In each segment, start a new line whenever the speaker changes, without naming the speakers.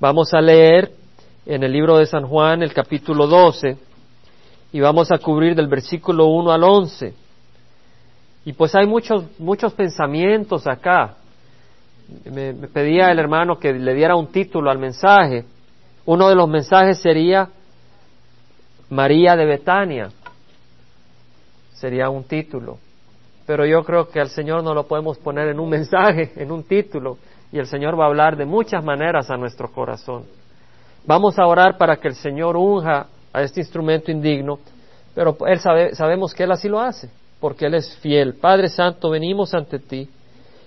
Vamos a leer en el libro de San Juan el capítulo 12 y vamos a cubrir del versículo 1 al 11. Y pues hay muchos, muchos pensamientos acá. Me, me pedía el hermano que le diera un título al mensaje. Uno de los mensajes sería María de Betania. Sería un título. Pero yo creo que al Señor no lo podemos poner en un mensaje, en un título. Y el Señor va a hablar de muchas maneras a nuestro corazón. Vamos a orar para que el Señor unja a este instrumento indigno, pero él sabe, sabemos que Él así lo hace, porque Él es fiel. Padre Santo, venimos ante ti,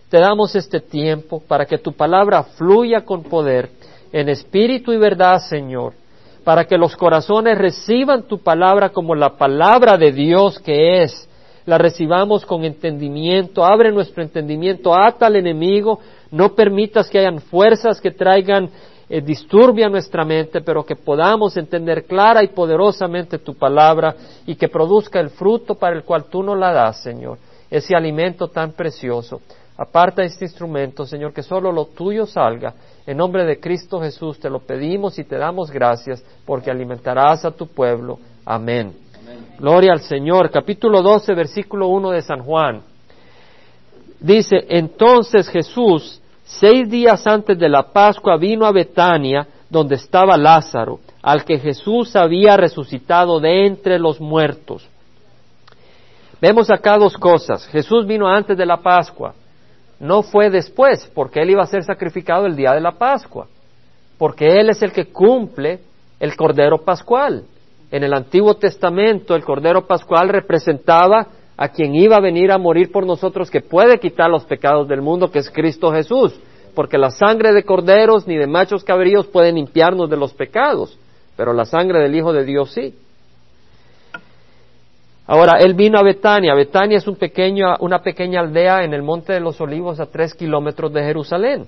te damos este tiempo para que tu palabra fluya con poder, en espíritu y verdad, Señor, para que los corazones reciban tu palabra como la palabra de Dios que es, la recibamos con entendimiento, abre nuestro entendimiento, ata al enemigo, no permitas que hayan fuerzas que traigan eh, disturbia nuestra mente, pero que podamos entender clara y poderosamente tu palabra y que produzca el fruto para el cual tú nos la das, Señor, ese alimento tan precioso. Aparta este instrumento, Señor, que solo lo tuyo salga. En nombre de Cristo Jesús te lo pedimos y te damos gracias porque alimentarás a tu pueblo. Amén. Gloria al Señor. Capítulo 12, versículo 1 de San Juan. Dice, entonces Jesús, seis días antes de la Pascua, vino a Betania, donde estaba Lázaro, al que Jesús había resucitado de entre los muertos. Vemos acá dos cosas. Jesús vino antes de la Pascua no fue después, porque él iba a ser sacrificado el día de la Pascua, porque él es el que cumple el Cordero Pascual. En el Antiguo Testamento el Cordero Pascual representaba a quien iba a venir a morir por nosotros, que puede quitar los pecados del mundo, que es Cristo Jesús, porque la sangre de corderos ni de machos cabríos puede limpiarnos de los pecados, pero la sangre del Hijo de Dios sí. Ahora, él vino a Betania. Betania es un pequeño, una pequeña aldea en el Monte de los Olivos a tres kilómetros de Jerusalén.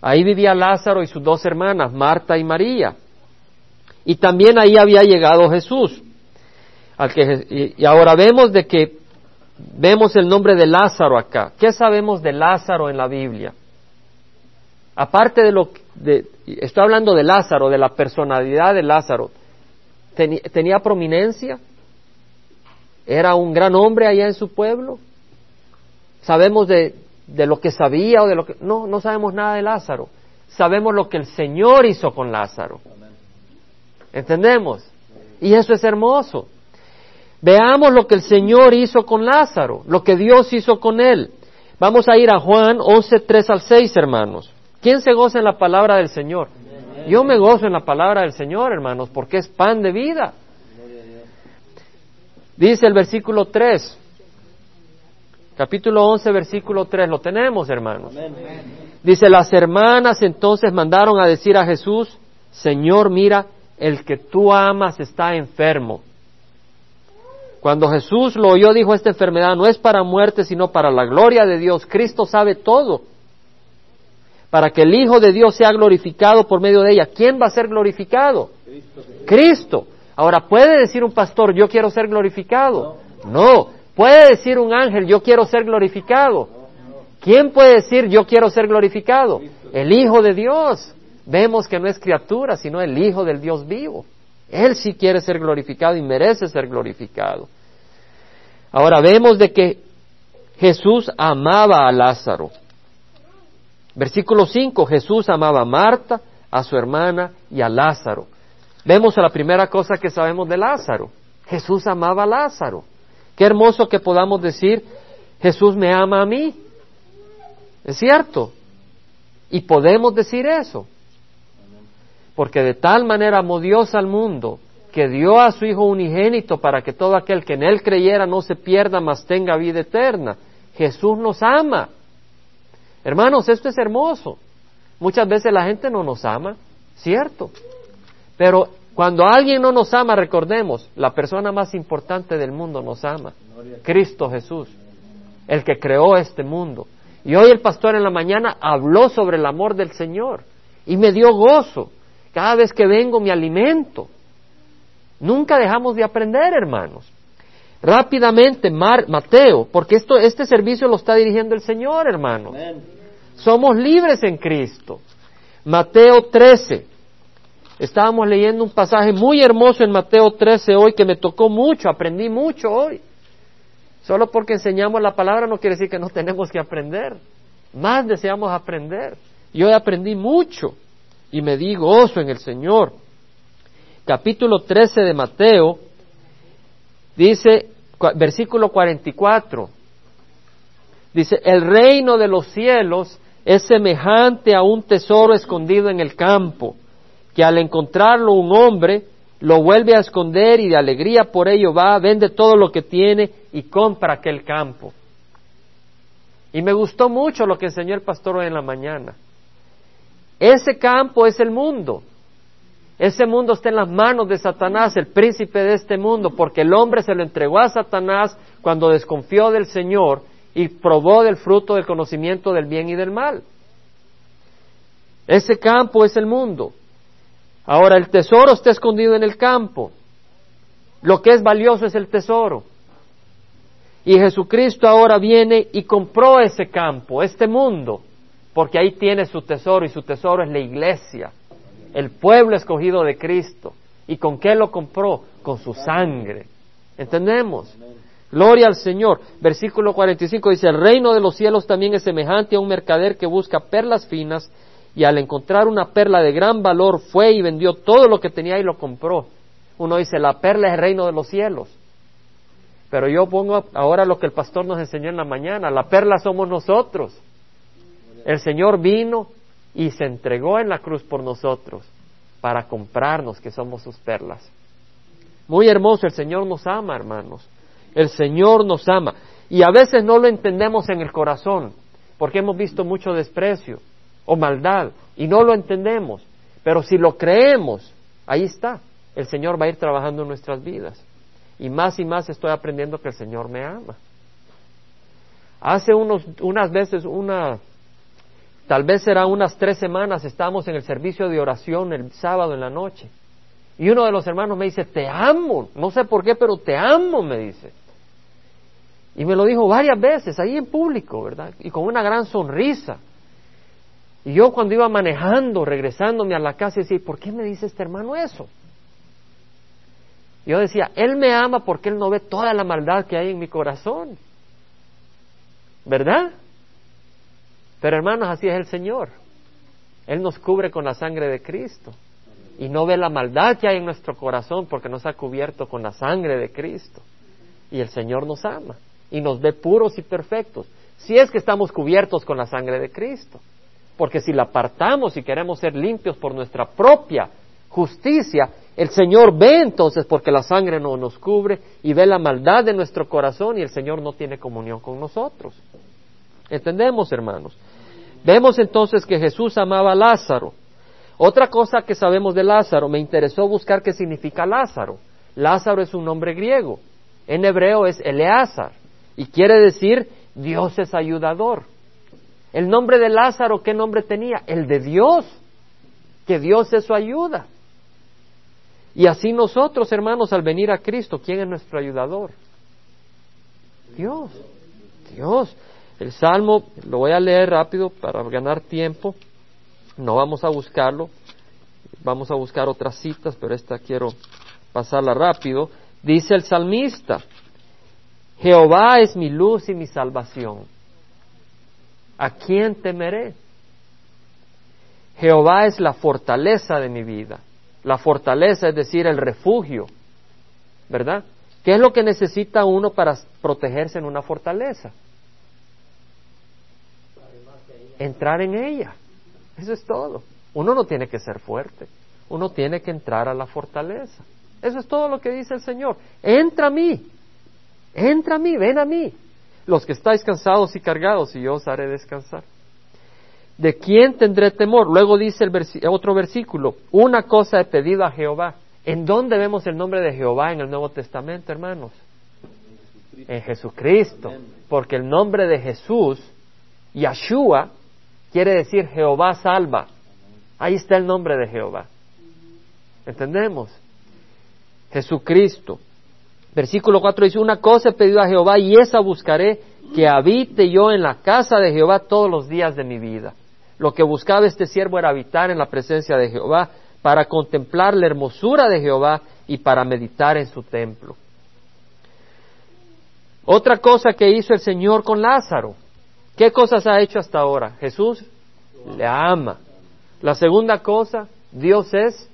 Ahí vivía Lázaro y sus dos hermanas, Marta y María. Y también ahí había llegado Jesús. Al que, y, ahora vemos de que vemos el nombre de Lázaro acá. ¿Qué sabemos de Lázaro en la Biblia? Aparte de lo de, estoy hablando de Lázaro, de la personalidad de Lázaro. ¿Tenía prominencia? ¿Era un gran hombre allá en su pueblo? ¿Sabemos de, de lo que sabía o de lo que... No, no sabemos nada de Lázaro. Sabemos lo que el Señor hizo con Lázaro. ¿Entendemos? Y eso es hermoso. Veamos lo que el Señor hizo con Lázaro, lo que Dios hizo con él. Vamos a ir a Juan 11, 3 al 6, hermanos. ¿Quién se goza en la palabra del Señor? Yo me gozo en la palabra del Señor, hermanos, porque es pan de vida. Dice el versículo 3, capítulo 11, versículo 3, lo tenemos, hermanos. Dice, las hermanas entonces mandaron a decir a Jesús, Señor, mira, el que tú amas está enfermo. Cuando Jesús lo oyó, dijo, esta enfermedad no es para muerte, sino para la gloria de Dios. Cristo sabe todo. Para que el Hijo de Dios sea glorificado por medio de ella. ¿Quién va a ser glorificado? Cristo. Ahora, ¿puede decir un pastor, yo quiero ser glorificado? No. ¿Puede decir un ángel, yo quiero ser glorificado? ¿Quién puede decir, yo quiero ser glorificado? El Hijo de Dios. Vemos que no es criatura, sino el Hijo del Dios vivo. Él sí quiere ser glorificado y merece ser glorificado. Ahora vemos de que Jesús amaba a Lázaro. Versículo 5, Jesús amaba a Marta, a su hermana y a Lázaro. Vemos la primera cosa que sabemos de Lázaro. Jesús amaba a Lázaro. Qué hermoso que podamos decir, Jesús me ama a mí. Es cierto. Y podemos decir eso. Porque de tal manera amó Dios al mundo que dio a su Hijo unigénito para que todo aquel que en Él creyera no se pierda, mas tenga vida eterna. Jesús nos ama. Hermanos, esto es hermoso. Muchas veces la gente no nos ama, cierto. Pero cuando alguien no nos ama, recordemos, la persona más importante del mundo nos ama, Cristo Jesús, el que creó este mundo. Y hoy el pastor en la mañana habló sobre el amor del Señor y me dio gozo. Cada vez que vengo me alimento. Nunca dejamos de aprender, hermanos. Rápidamente, Mateo, porque esto, este servicio lo está dirigiendo el Señor, hermanos. Somos libres en Cristo. Mateo 13. Estábamos leyendo un pasaje muy hermoso en Mateo 13 hoy que me tocó mucho, aprendí mucho hoy. Solo porque enseñamos la palabra no quiere decir que no tenemos que aprender. Más deseamos aprender. Yo aprendí mucho y me di gozo en el Señor. Capítulo 13 de Mateo dice, versículo 44, dice, el reino de los cielos es semejante a un tesoro escondido en el campo, que al encontrarlo un hombre lo vuelve a esconder y de alegría por ello va, vende todo lo que tiene y compra aquel campo. Y me gustó mucho lo que enseñó el pastor hoy en la mañana. Ese campo es el mundo. Ese mundo está en las manos de Satanás, el príncipe de este mundo, porque el hombre se lo entregó a Satanás cuando desconfió del Señor y probó del fruto del conocimiento del bien y del mal. Ese campo es el mundo. Ahora, el tesoro está escondido en el campo. Lo que es valioso es el tesoro. Y Jesucristo ahora viene y compró ese campo, este mundo, porque ahí tiene su tesoro y su tesoro es la iglesia, el pueblo escogido de Cristo. ¿Y con qué lo compró? Con su sangre. ¿Entendemos? Gloria al Señor. Versículo 45 dice, el reino de los cielos también es semejante a un mercader que busca perlas finas y al encontrar una perla de gran valor fue y vendió todo lo que tenía y lo compró. Uno dice, la perla es el reino de los cielos. Pero yo pongo ahora lo que el pastor nos enseñó en la mañana, la perla somos nosotros. El Señor vino y se entregó en la cruz por nosotros para comprarnos que somos sus perlas. Muy hermoso, el Señor nos ama, hermanos. El Señor nos ama. Y a veces no lo entendemos en el corazón, porque hemos visto mucho desprecio o maldad y no lo entendemos. Pero si lo creemos, ahí está. El Señor va a ir trabajando en nuestras vidas. Y más y más estoy aprendiendo que el Señor me ama. Hace unos, unas veces, una, tal vez será unas tres semanas, estábamos en el servicio de oración el sábado en la noche. Y uno de los hermanos me dice, te amo, no sé por qué, pero te amo, me dice. Y me lo dijo varias veces, ahí en público, ¿verdad? Y con una gran sonrisa. Y yo cuando iba manejando, regresándome a la casa, decía, ¿por qué me dice este hermano eso? Yo decía, Él me ama porque Él no ve toda la maldad que hay en mi corazón. ¿Verdad? Pero hermanos, así es el Señor. Él nos cubre con la sangre de Cristo. Y no ve la maldad que hay en nuestro corazón porque nos ha cubierto con la sangre de Cristo. Y el Señor nos ama. Y nos ve puros y perfectos. Si es que estamos cubiertos con la sangre de Cristo. Porque si la apartamos y queremos ser limpios por nuestra propia justicia, el Señor ve entonces porque la sangre no nos cubre y ve la maldad de nuestro corazón y el Señor no tiene comunión con nosotros. ¿Entendemos, hermanos? Vemos entonces que Jesús amaba a Lázaro. Otra cosa que sabemos de Lázaro, me interesó buscar qué significa Lázaro. Lázaro es un nombre griego. En hebreo es Eleazar y quiere decir Dios es ayudador. El nombre de Lázaro, ¿qué nombre tenía? El de Dios, que Dios es su ayuda. Y así nosotros, hermanos, al venir a Cristo, ¿quién es nuestro ayudador? Dios. Dios. El Salmo, lo voy a leer rápido para ganar tiempo. No vamos a buscarlo. Vamos a buscar otras citas, pero esta quiero pasarla rápido. Dice el salmista, Jehová es mi luz y mi salvación. ¿A quién temeré? Jehová es la fortaleza de mi vida. La fortaleza es decir, el refugio, ¿verdad? ¿Qué es lo que necesita uno para protegerse en una fortaleza? Entrar en ella. Eso es todo. Uno no tiene que ser fuerte, uno tiene que entrar a la fortaleza. Eso es todo lo que dice el Señor. Entra a mí, entra a mí, ven a mí. Los que estáis cansados y cargados, y yo os haré descansar. ¿De quién tendré temor? Luego dice el otro versículo, una cosa he pedido a Jehová. ¿En dónde vemos el nombre de Jehová en el Nuevo Testamento, hermanos? En Jesucristo. Porque el nombre de Jesús, Yahshua, quiere decir Jehová salva. Ahí está el nombre de Jehová. ¿Entendemos? Jesucristo. Versículo 4 dice, una cosa he pedido a Jehová y esa buscaré, que habite yo en la casa de Jehová todos los días de mi vida Lo que buscaba este siervo era habitar en la presencia de Jehová, para contemplar la hermosura de Jehová y para meditar en su templo. Otra cosa que hizo el Señor con Lázaro. ¿Qué cosas ha hecho hasta ahora? Jesús le ama. La segunda cosa, Dios es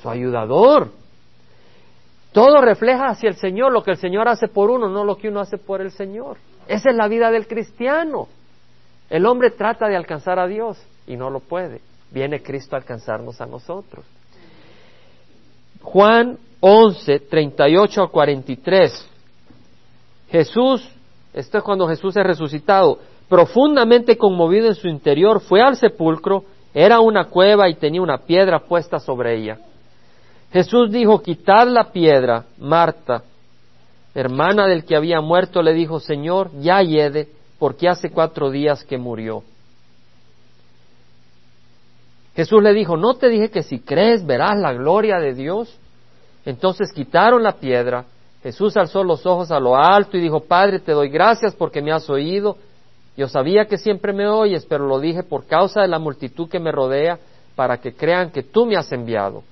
su ayudador. Todo refleja hacia el Señor lo que el Señor hace por uno, no lo que uno hace por el Señor. Esa es la vida del cristiano. El hombre trata de alcanzar a Dios y no lo puede. Viene Cristo a alcanzarnos a nosotros. Juan 11, 38 a 43. Jesús, esto es cuando Jesús es resucitado, profundamente conmovido en su interior, fue al sepulcro, era una cueva y tenía una piedra puesta sobre ella. Jesús dijo, quitad la piedra. Marta, hermana del que había muerto, le dijo, Señor, ya yede, porque hace cuatro días que murió. Jesús le dijo, ¿no te dije que si crees verás la gloria de Dios? Entonces quitaron la piedra. Jesús alzó los ojos a lo alto y dijo, Padre, te doy gracias porque me has oído. Yo sabía que siempre me oyes, pero lo dije por causa de la multitud que me rodea, para que crean que tú me has enviado.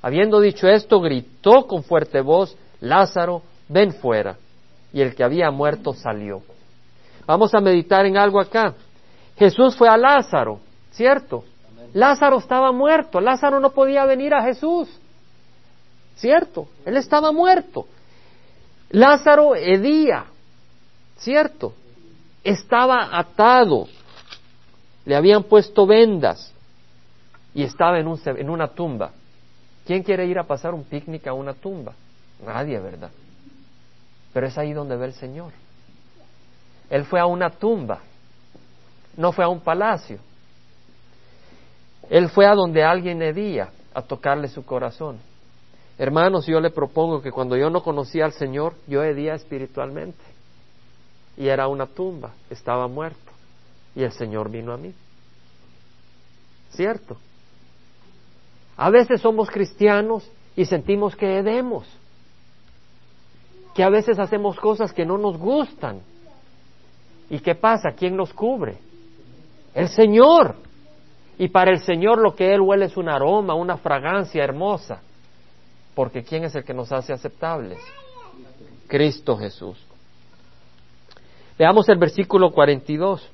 Habiendo dicho esto, gritó con fuerte voz, Lázaro, ven fuera. Y el que había muerto salió. Vamos a meditar en algo acá. Jesús fue a Lázaro, ¿cierto? Lázaro estaba muerto, Lázaro no podía venir a Jesús, ¿cierto? Él estaba muerto. Lázaro hedía, ¿cierto? Estaba atado, le habían puesto vendas y estaba en, un, en una tumba. ¿Quién quiere ir a pasar un picnic a una tumba? Nadie, ¿verdad? Pero es ahí donde ve el Señor. Él fue a una tumba, no fue a un palacio. Él fue a donde alguien hedía a tocarle su corazón. Hermanos, yo le propongo que cuando yo no conocía al Señor, yo hedía espiritualmente. Y era una tumba, estaba muerto. Y el Señor vino a mí. ¿Cierto? A veces somos cristianos y sentimos que hedemos. Que a veces hacemos cosas que no nos gustan. ¿Y qué pasa? ¿Quién nos cubre? El Señor. Y para el Señor lo que Él huele es un aroma, una fragancia hermosa. Porque ¿quién es el que nos hace aceptables? Cristo Jesús. Veamos el versículo 42.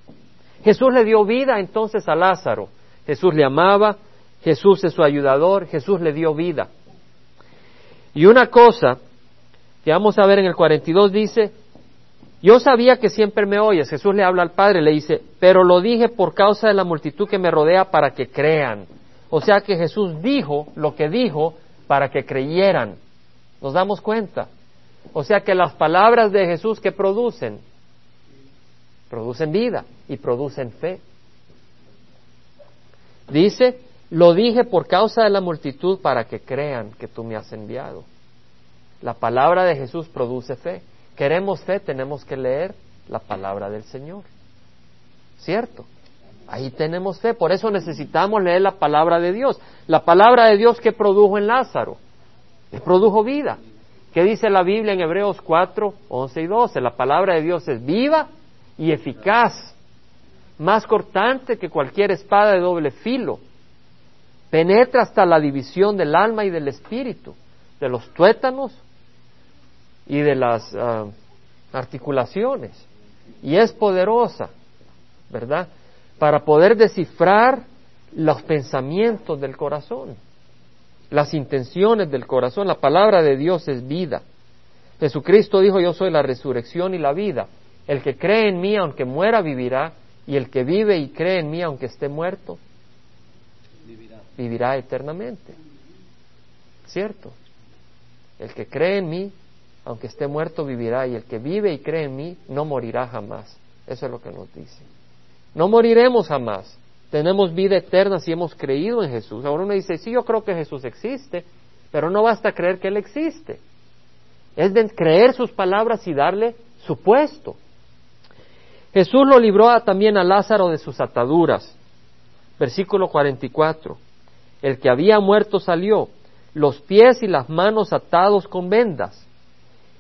Jesús le dio vida entonces a Lázaro. Jesús le amaba, Jesús es su ayudador, Jesús le dio vida. Y una cosa que vamos a ver en el 42 dice, yo sabía que siempre me oyes. Jesús le habla al Padre, le dice, pero lo dije por causa de la multitud que me rodea para que crean. O sea que Jesús dijo lo que dijo para que creyeran. ¿Nos damos cuenta? O sea que las palabras de Jesús que producen, producen vida y producen fe. Dice, lo dije por causa de la multitud para que crean que tú me has enviado. La palabra de Jesús produce fe. Queremos fe, tenemos que leer la palabra del Señor. ¿Cierto? Ahí tenemos fe, por eso necesitamos leer la palabra de Dios. La palabra de Dios que produjo en Lázaro, que produjo vida. ¿Qué dice la Biblia en Hebreos 4, 11 y 12? La palabra de Dios es viva y eficaz, más cortante que cualquier espada de doble filo. Penetra hasta la división del alma y del espíritu, de los tuétanos y de las ah, articulaciones. Y es poderosa, ¿verdad? Para poder descifrar los pensamientos del corazón, las intenciones del corazón. La palabra de Dios es vida. Jesucristo dijo, yo soy la resurrección y la vida. El que cree en mí, aunque muera, vivirá. Y el que vive y cree en mí, aunque esté muerto, vivirá, vivirá eternamente. ¿Cierto? El que cree en mí, aunque esté muerto, vivirá. Y el que vive y cree en mí, no morirá jamás. Eso es lo que nos dice. No moriremos jamás. Tenemos vida eterna si hemos creído en Jesús. Ahora uno dice, sí, yo creo que Jesús existe, pero no basta creer que Él existe. Es de creer sus palabras y darle su puesto. Jesús lo libró también a Lázaro de sus ataduras. Versículo 44. El que había muerto salió, los pies y las manos atados con vendas,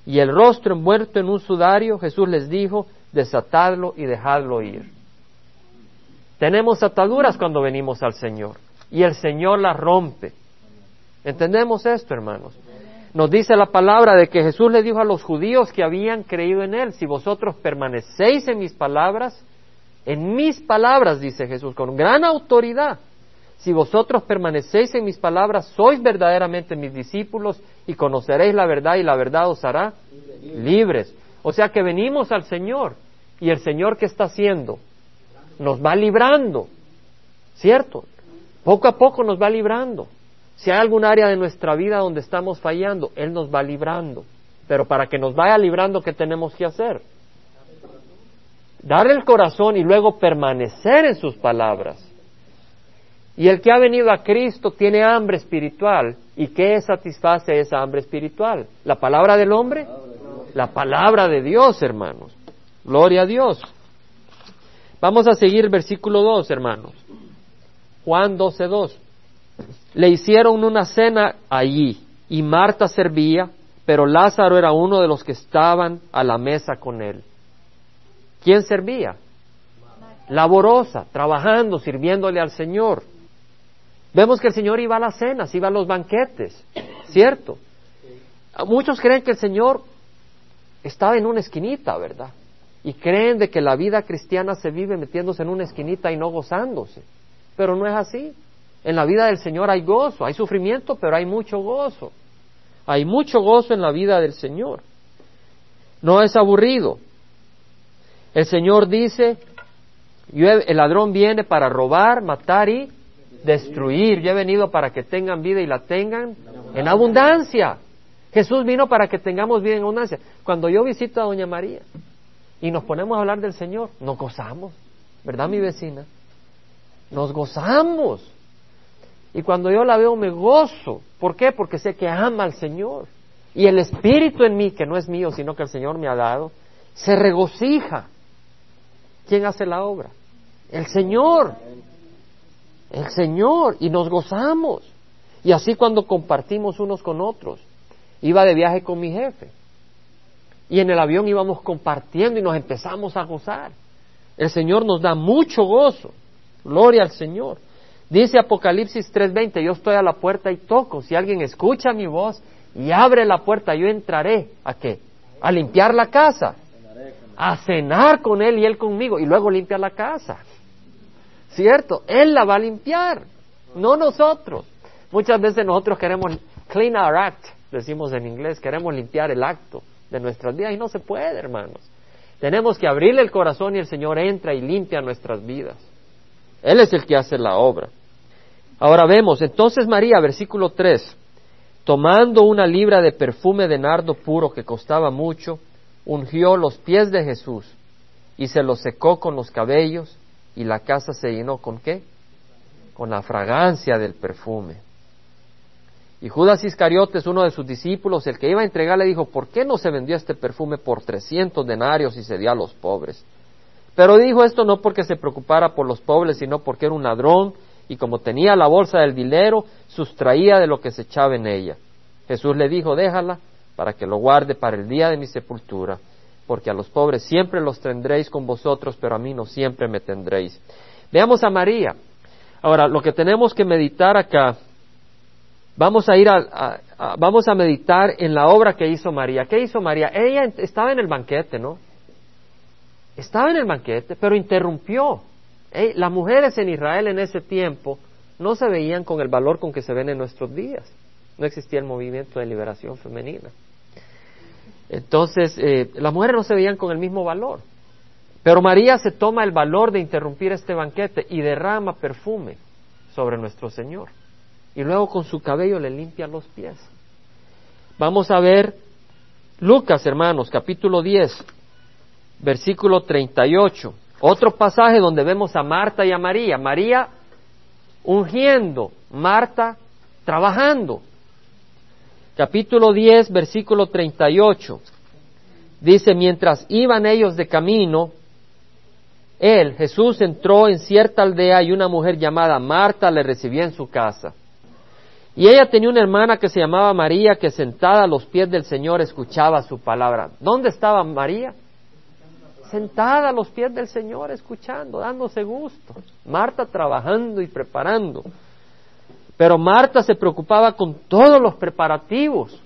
y el rostro envuelto en un sudario. Jesús les dijo, desatadlo y dejadlo ir. Tenemos ataduras cuando venimos al Señor y el Señor las rompe. ¿Entendemos esto, hermanos? Nos dice la palabra de que Jesús le dijo a los judíos que habían creído en Él, si vosotros permanecéis en mis palabras, en mis palabras, dice Jesús, con gran autoridad, si vosotros permanecéis en mis palabras, sois verdaderamente mis discípulos y conoceréis la verdad y la verdad os hará libres. O sea que venimos al Señor y el Señor que está haciendo nos va librando, ¿cierto? Poco a poco nos va librando. Si hay algún área de nuestra vida donde estamos fallando, Él nos va librando. Pero para que nos vaya librando, ¿qué tenemos que hacer? Darle el corazón y luego permanecer en sus palabras. Y el que ha venido a Cristo tiene hambre espiritual. ¿Y qué satisface esa hambre espiritual? ¿La palabra del hombre? La palabra de Dios, hermanos. Gloria a Dios. Vamos a seguir versículo 2, hermanos. Juan 12, 2. Le hicieron una cena allí y Marta servía, pero Lázaro era uno de los que estaban a la mesa con él. ¿Quién servía? Laborosa, trabajando, sirviéndole al Señor. Vemos que el Señor iba a las cenas, iba a los banquetes, ¿cierto? Muchos creen que el Señor estaba en una esquinita, ¿verdad? Y creen de que la vida cristiana se vive metiéndose en una esquinita y no gozándose. Pero no es así. En la vida del Señor hay gozo, hay sufrimiento, pero hay mucho gozo. Hay mucho gozo en la vida del Señor. No es aburrido. El Señor dice, el ladrón viene para robar, matar y destruir. Yo he venido para que tengan vida y la tengan en abundancia. Jesús vino para que tengamos vida en abundancia. Cuando yo visito a Doña María y nos ponemos a hablar del Señor, nos gozamos, ¿verdad mi vecina? Nos gozamos. Y cuando yo la veo me gozo. ¿Por qué? Porque sé que ama al Señor. Y el espíritu en mí, que no es mío, sino que el Señor me ha dado, se regocija. ¿Quién hace la obra? El Señor. El Señor. Y nos gozamos. Y así cuando compartimos unos con otros. Iba de viaje con mi jefe. Y en el avión íbamos compartiendo y nos empezamos a gozar. El Señor nos da mucho gozo. Gloria al Señor. Dice Apocalipsis 3:20, yo estoy a la puerta y toco. Si alguien escucha mi voz y abre la puerta, yo entraré. ¿A qué? A limpiar la casa. A cenar con él y él conmigo. Y luego limpiar la casa. ¿Cierto? Él la va a limpiar. No nosotros. Muchas veces nosotros queremos clean our act, decimos en inglés, queremos limpiar el acto de nuestras vidas y no se puede, hermanos. Tenemos que abrirle el corazón y el Señor entra y limpia nuestras vidas. Él es el que hace la obra. Ahora vemos, entonces María, versículo 3, tomando una libra de perfume de nardo puro que costaba mucho, ungió los pies de Jesús y se los secó con los cabellos y la casa se llenó con qué? Con la fragancia del perfume. Y Judas Iscariotes, uno de sus discípulos, el que iba a entregar, le dijo, ¿por qué no se vendió este perfume por trescientos denarios y se dio a los pobres? Pero dijo esto no porque se preocupara por los pobres, sino porque era un ladrón y como tenía la bolsa del dinero, sustraía de lo que se echaba en ella. Jesús le dijo, déjala para que lo guarde para el día de mi sepultura, porque a los pobres siempre los tendréis con vosotros, pero a mí no siempre me tendréis. Veamos a María. Ahora, lo que tenemos que meditar acá, vamos a ir a, vamos a meditar en la obra que hizo María. ¿Qué hizo María? Ella estaba en el banquete, ¿no? Estaba en el banquete, pero interrumpió. las mujeres en Israel en ese tiempo no se veían con el valor con que se ven en nuestros días. No existía el movimiento de liberación femenina. Entonces, eh, las mujeres no se veían con el mismo valor. Pero María se toma el valor de interrumpir este banquete y derrama perfume sobre nuestro Señor. Y luego con su cabello le limpia los pies. Vamos a ver Lucas, hermanos, capítulo 10 versículo 38. Otro pasaje donde vemos a Marta y a María. María ungiendo, Marta trabajando. Capítulo 10, versículo 38. Dice, mientras iban ellos de camino, él, Jesús, entró en cierta aldea y una mujer llamada Marta le recibió en su casa. Y ella tenía una hermana que se llamaba María, que sentada a los pies del Señor escuchaba su palabra. ¿Dónde estaba María? sentada a los pies del Señor, escuchando, dándose gusto. Marta trabajando y preparando. Pero Marta se preocupaba con todos los preparativos.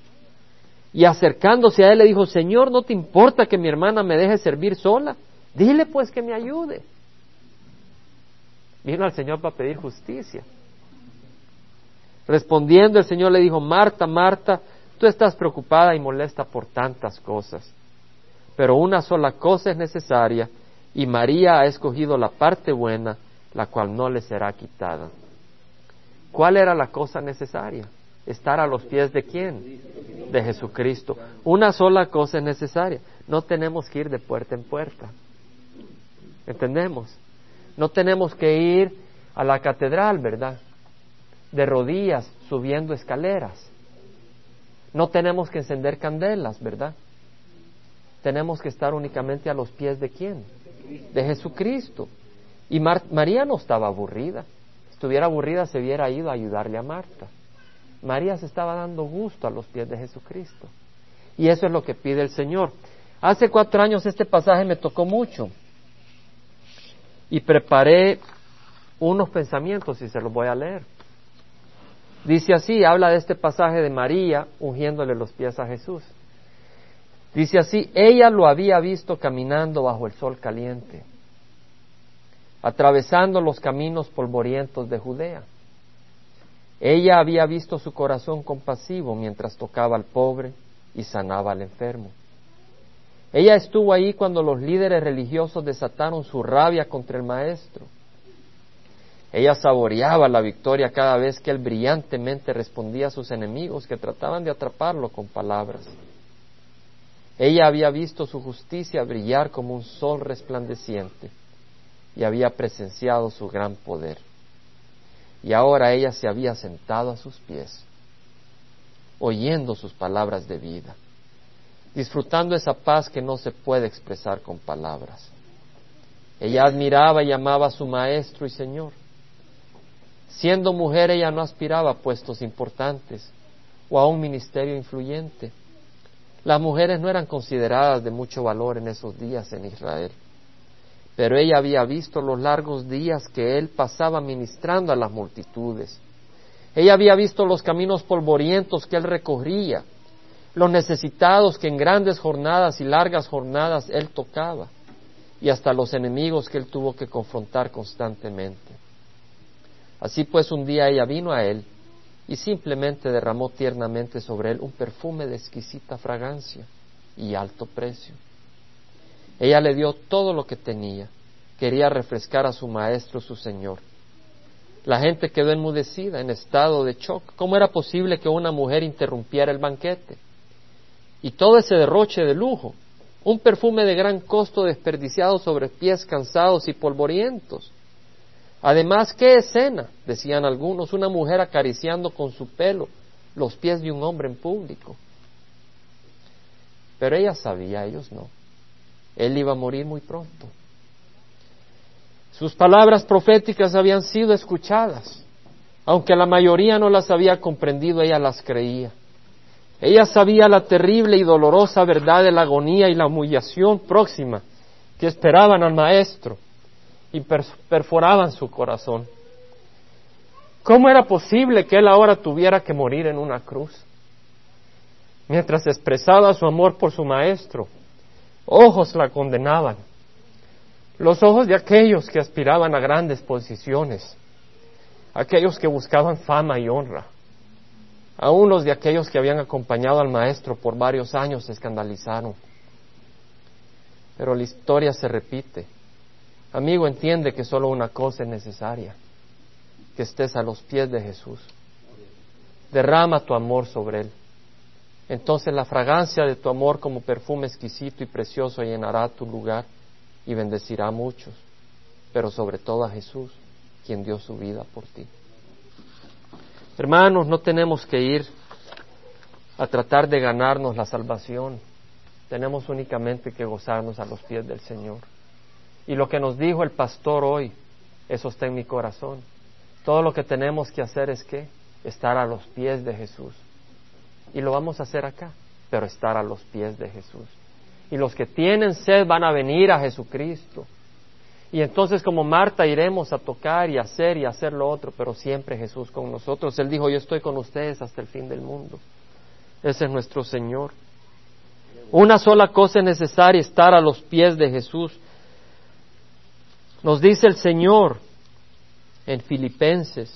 Y acercándose a él le dijo, Señor, ¿no te importa que mi hermana me deje servir sola? Dile pues que me ayude. Vino al Señor para pedir justicia. Respondiendo el Señor le dijo, Marta, Marta, tú estás preocupada y molesta por tantas cosas, pero una sola cosa es necesaria y María ha escogido la parte buena, la cual no le será quitada. ¿Cuál era la cosa necesaria? Estar a los pies de quién? De Jesucristo. Una sola cosa es necesaria. No tenemos que ir de puerta en puerta. ¿Entendemos? No tenemos que ir a la catedral, ¿verdad? De rodillas subiendo escaleras. No tenemos que encender candelas, ¿verdad? Tenemos que estar únicamente a los pies de quién? De Jesucristo. Y María no estaba aburrida. Si estuviera aburrida se hubiera ido a ayudarle a Marta. María se estaba dando gusto a los pies de Jesucristo. Y eso es lo que pide el Señor. Hace cuatro años este pasaje me tocó mucho. Y preparé unos pensamientos y se los voy a leer. Dice así, habla de este pasaje de María ungiéndole los pies a Jesús. Dice así, ella lo había visto caminando bajo el sol caliente, atravesando los caminos polvorientos de Judea. Ella había visto su corazón compasivo mientras tocaba al pobre y sanaba al enfermo. Ella estuvo ahí cuando los líderes religiosos desataron su rabia contra el Maestro ella saboreaba la victoria cada vez que él brillantemente respondía a sus enemigos que trataban de atraparlo con palabras. Ella había visto su justicia brillar como un sol resplandeciente y había presenciado su gran poder. Y ahora ella se había sentado a sus pies, oyendo sus palabras de vida, disfrutando esa paz que no se puede expresar con palabras. Ella admiraba y amaba a su Maestro y Señor Siendo mujer ella no aspiraba a puestos importantes o a un ministerio influyente. Las mujeres no eran consideradas de mucho valor en esos días en Israel, pero ella había visto los largos días que él pasaba ministrando a las multitudes. Ella había visto los caminos polvorientos que él recorría, los necesitados que en grandes jornadas y largas jornadas él tocaba, y hasta los enemigos que él tuvo que confrontar constantemente. Así pues un día ella vino a él y simplemente derramó tiernamente sobre él un perfume de exquisita fragancia y alto precio. Ella le dio todo lo que tenía, quería refrescar a su maestro, su señor. La gente quedó enmudecida, en estado de shock. ¿Cómo era posible que una mujer interrumpiera el banquete? Y todo ese derroche de lujo, un perfume de gran costo desperdiciado sobre pies cansados y polvorientos. Además, ¿qué escena? decían algunos, una mujer acariciando con su pelo los pies de un hombre en público. Pero ella sabía, ellos no. Él iba a morir muy pronto. Sus palabras proféticas habían sido escuchadas. Aunque la mayoría no las había comprendido, ella las creía. Ella sabía la terrible y dolorosa verdad de la agonía y la humillación próxima que esperaban al Maestro y perforaban su corazón. ¿Cómo era posible que él ahora tuviera que morir en una cruz? Mientras expresaba su amor por su maestro, ojos la condenaban. Los ojos de aquellos que aspiraban a grandes posiciones, aquellos que buscaban fama y honra. Aún los de aquellos que habían acompañado al maestro por varios años se escandalizaron. Pero la historia se repite Amigo, entiende que solo una cosa es necesaria, que estés a los pies de Jesús. Derrama tu amor sobre Él. Entonces la fragancia de tu amor como perfume exquisito y precioso llenará tu lugar y bendecirá a muchos, pero sobre todo a Jesús, quien dio su vida por ti. Hermanos, no tenemos que ir a tratar de ganarnos la salvación, tenemos únicamente que gozarnos a los pies del Señor. Y lo que nos dijo el pastor hoy, eso está en mi corazón. Todo lo que tenemos que hacer es que estar a los pies de Jesús. Y lo vamos a hacer acá, pero estar a los pies de Jesús. Y los que tienen sed van a venir a Jesucristo. Y entonces como Marta iremos a tocar y hacer y hacer lo otro, pero siempre Jesús con nosotros. Él dijo, yo estoy con ustedes hasta el fin del mundo. Ese es nuestro Señor. Una sola cosa es necesaria, estar a los pies de Jesús. Nos dice el Señor en Filipenses,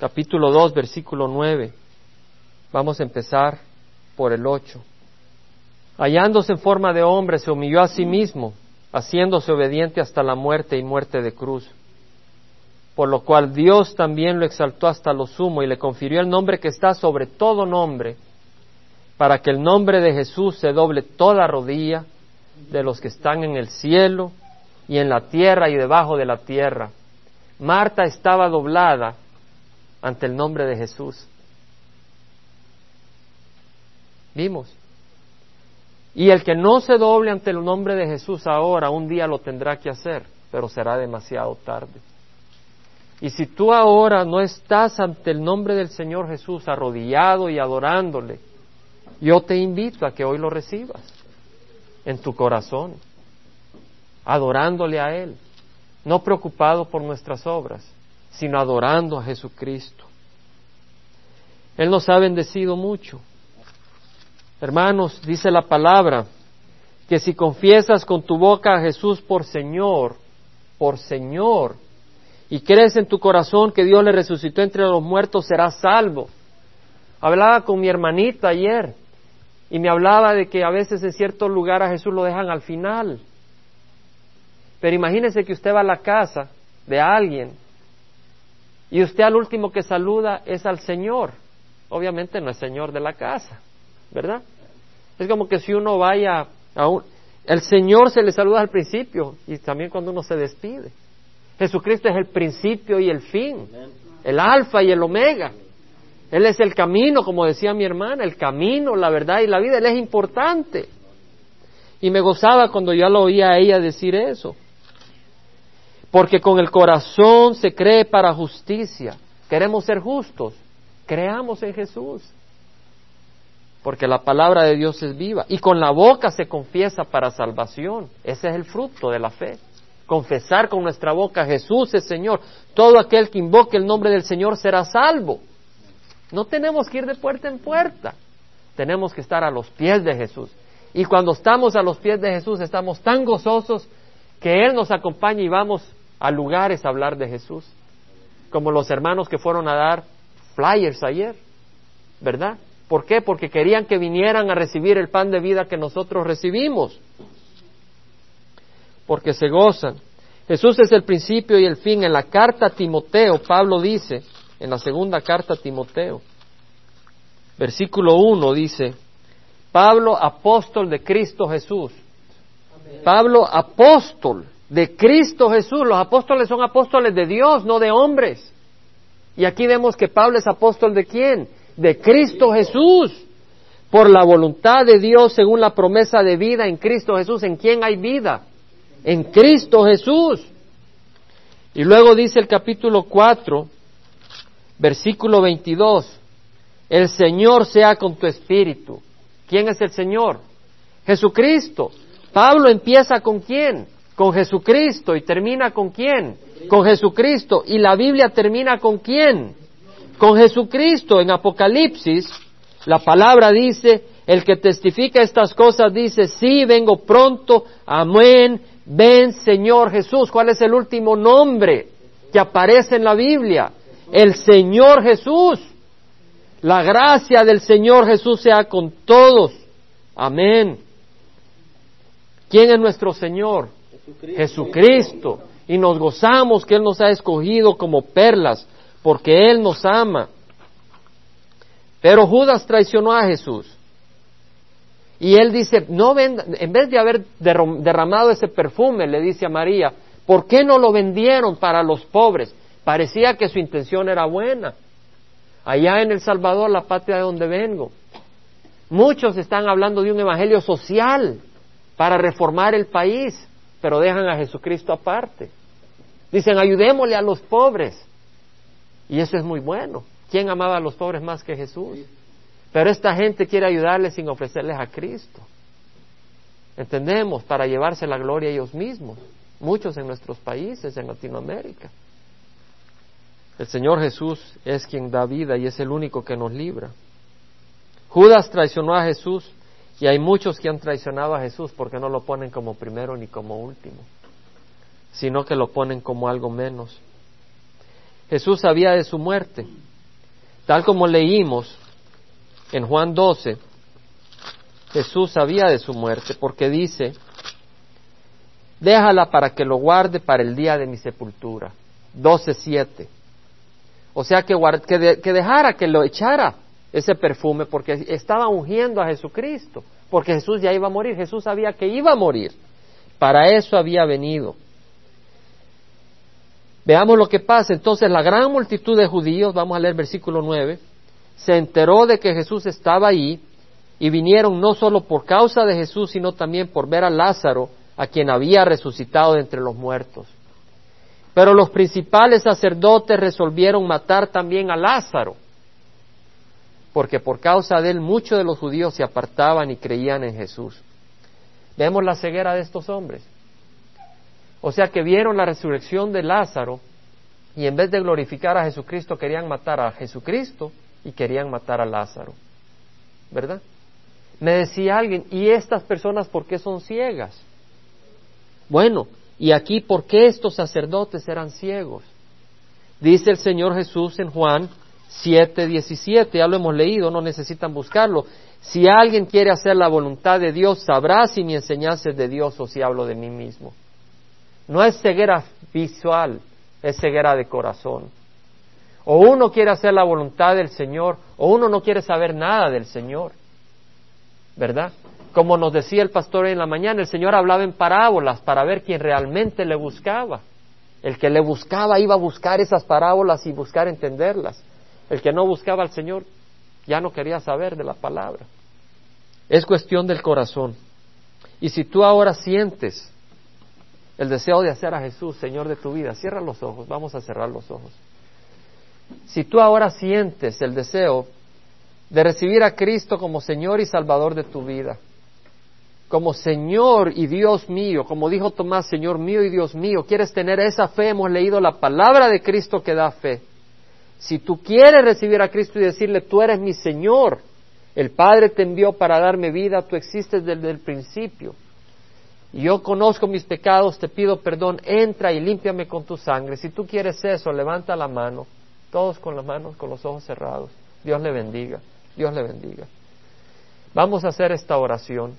capítulo 2, versículo 9. Vamos a empezar por el 8. Hallándose en forma de hombre, se humilló a sí mismo haciéndose obediente hasta la muerte y muerte de cruz. Por lo cual Dios también lo exaltó hasta lo sumo y le confirió el nombre que está sobre todo nombre, para que el nombre de Jesús se doble toda rodilla de los que están en el cielo y en la tierra y debajo de la tierra. Marta estaba doblada ante el nombre de Jesús. Vimos. Y el que no se doble ante el nombre de Jesús ahora, un día lo tendrá que hacer, pero será demasiado tarde. Y si tú ahora no estás ante el nombre del Señor Jesús arrodillado y adorándole, yo te invito a que hoy lo recibas en tu corazón, adorándole a Él, no preocupado por nuestras obras, sino adorando a Jesucristo. Él nos ha bendecido mucho. Hermanos, dice la palabra, que si confiesas con tu boca a Jesús por Señor, por Señor, y crees en tu corazón que Dios le resucitó entre los muertos, serás salvo. Hablaba con mi hermanita ayer y me hablaba de que a veces en cierto lugar a Jesús lo dejan al final. Pero imagínese que usted va a la casa de alguien y usted al último que saluda es al Señor. Obviamente no es Señor de la casa. ¿verdad? Es como que si uno vaya a un... El Señor se le saluda al principio y también cuando uno se despide. Jesucristo es el principio y el fin, el alfa y el omega. Él es el camino, como decía mi hermana, el camino, la verdad y la vida. Él es importante. Y me gozaba cuando yo lo oía a ella decir eso. Porque con el corazón se cree para justicia. Queremos ser justos. Creamos en Jesús porque la palabra de Dios es viva. Y con la boca se confiesa para salvación. Ese es el fruto de la fe. Confesar con nuestra boca Jesús es Señor. Todo aquel que invoque el nombre del Señor será salvo. No tenemos que ir de puerta en puerta. Tenemos que estar a los pies de Jesús. Y cuando estamos a los pies de Jesús estamos tan gozosos que Él nos acompaña y vamos a lugares hablar de Jesús. Como los hermanos que fueron a dar flyers ayer, ¿verdad? ¿Por qué? Porque querían que vinieran a recibir el pan de vida que nosotros recibimos. Porque se gozan. Jesús es el principio y el fin. En la carta a Timoteo, Pablo dice, en la segunda carta a Timoteo, versículo 1 dice, Pablo apóstol de Cristo Jesús. Pablo apóstol de Cristo Jesús. Los apóstoles son apóstoles de Dios, no de hombres. Y aquí vemos que Pablo es apóstol de quién? de Cristo Jesús, por la voluntad de Dios según la promesa de vida en Cristo Jesús. ¿En quién hay vida? En Cristo Jesús. Y luego dice el capítulo 4, versículo 22, el Señor sea con tu espíritu. ¿Quién es el Señor? Jesucristo. Pablo empieza con quién? Con Jesucristo y termina con quién? Con Jesucristo. Y la Biblia termina con quién? con Jesucristo. En Apocalipsis, la palabra dice, el que testifica estas cosas dice, sí, vengo pronto, amén, ven Señor Jesús. ¿Cuál es el último nombre que aparece en la Biblia? El Señor Jesús. La gracia del Señor Jesús sea con todos. Amén. ¿Quién es nuestro Señor? Jesucristo. Y nos gozamos que Él nos ha escogido como perlas porque Él nos ama. Pero Judas traicionó a Jesús. Y él dice, no venda, en vez de haber derramado ese perfume, le dice a María, ¿por qué no lo vendieron para los pobres? Parecía que su intención era buena. Allá en El Salvador, la patria de donde vengo, muchos están hablando de un evangelio social para reformar el país, pero dejan a Jesucristo aparte. Dicen, ayudémosle a los pobres. Y eso es muy bueno. ¿Quién amaba a los pobres más que Jesús? Pero esta gente quiere ayudarles sin ofrecerles a Cristo. entendemos, para llevarse la gloria ellos mismos, muchos en nuestros países, en Latinoamérica. El Señor Jesús es quien da vida y es el único que nos libra. Judas traicionó a Jesús y hay muchos que han traicionado a Jesús porque no lo ponen como primero ni como último, sino que lo ponen como algo menos. Jesús sabía de su muerte, tal como leímos en Juan 12, Jesús sabía de su muerte porque dice, déjala para que lo guarde para el día de mi sepultura. 12.7. O sea, que, que dejara que lo echara ese perfume porque estaba ungiendo a Jesucristo, porque Jesús ya iba a morir, Jesús sabía que iba a morir. Para eso había venido. Veamos lo que pasa. Entonces la gran multitud de judíos, vamos a leer versículo 9, se enteró de que Jesús estaba ahí y vinieron no solo por causa de Jesús, sino también por ver a Lázaro, a quien había resucitado de entre los muertos. Pero los principales sacerdotes resolvieron matar también a Lázaro, porque por causa de él muchos de los judíos se apartaban y creían en Jesús. Vemos la ceguera de estos hombres. O sea que vieron la resurrección de Lázaro y en vez de glorificar a Jesucristo querían matar a Jesucristo y querían matar a Lázaro. ¿Verdad? Me decía alguien, ¿y estas personas por qué son ciegas? Bueno, y aquí, ¿por qué estos sacerdotes eran ciegos? Dice el Señor Jesús en Juan 7, 17, ya lo hemos leído, no necesitan buscarlo. Si alguien quiere hacer la voluntad de Dios, sabrá si mi enseñanza es de Dios o si hablo de mí mismo. No es ceguera visual, es ceguera de corazón. O uno quiere hacer la voluntad del Señor, o uno no quiere saber nada del Señor. ¿Verdad? Como nos decía el pastor en la mañana, el Señor hablaba en parábolas para ver quién realmente le buscaba. El que le buscaba iba a buscar esas parábolas y buscar entenderlas. El que no buscaba al Señor ya no quería saber de la palabra. Es cuestión del corazón. Y si tú ahora sientes el deseo de hacer a Jesús Señor de tu vida, cierra los ojos, vamos a cerrar los ojos. Si tú ahora sientes el deseo de recibir a Cristo como Señor y Salvador de tu vida, como Señor y Dios mío, como dijo Tomás, Señor mío y Dios mío, quieres tener esa fe, hemos leído la palabra de Cristo que da fe. Si tú quieres recibir a Cristo y decirle, tú eres mi Señor, el Padre te envió para darme vida, tú existes desde el principio. Y yo conozco mis pecados, te pido perdón, entra y límpiame con tu sangre. Si tú quieres eso, levanta la mano, todos con las manos, con los ojos cerrados. Dios le bendiga, Dios le bendiga. Vamos a hacer esta oración.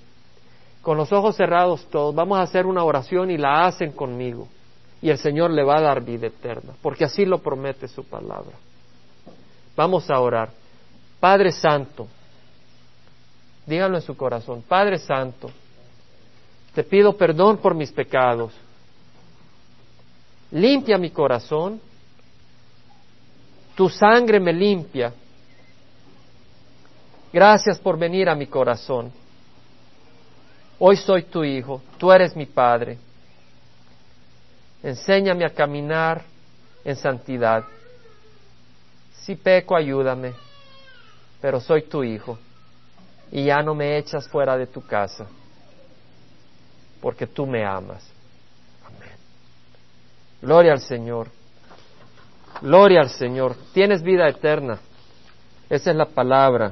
Con los ojos cerrados todos, vamos a hacer una oración y la hacen conmigo. Y el Señor le va a dar vida eterna, porque así lo promete su palabra. Vamos a orar. Padre Santo, díganlo en su corazón, Padre Santo, te pido perdón por mis pecados. Limpia mi corazón. Tu sangre me limpia. Gracias por venir a mi corazón. Hoy soy tu hijo, tú eres mi padre. Enséñame a caminar en santidad. Si peco, ayúdame, pero soy tu hijo y ya no me echas fuera de tu casa, porque tú me amas. Amén. Gloria al Señor. Gloria al Señor. Tienes vida eterna. Esa es la palabra.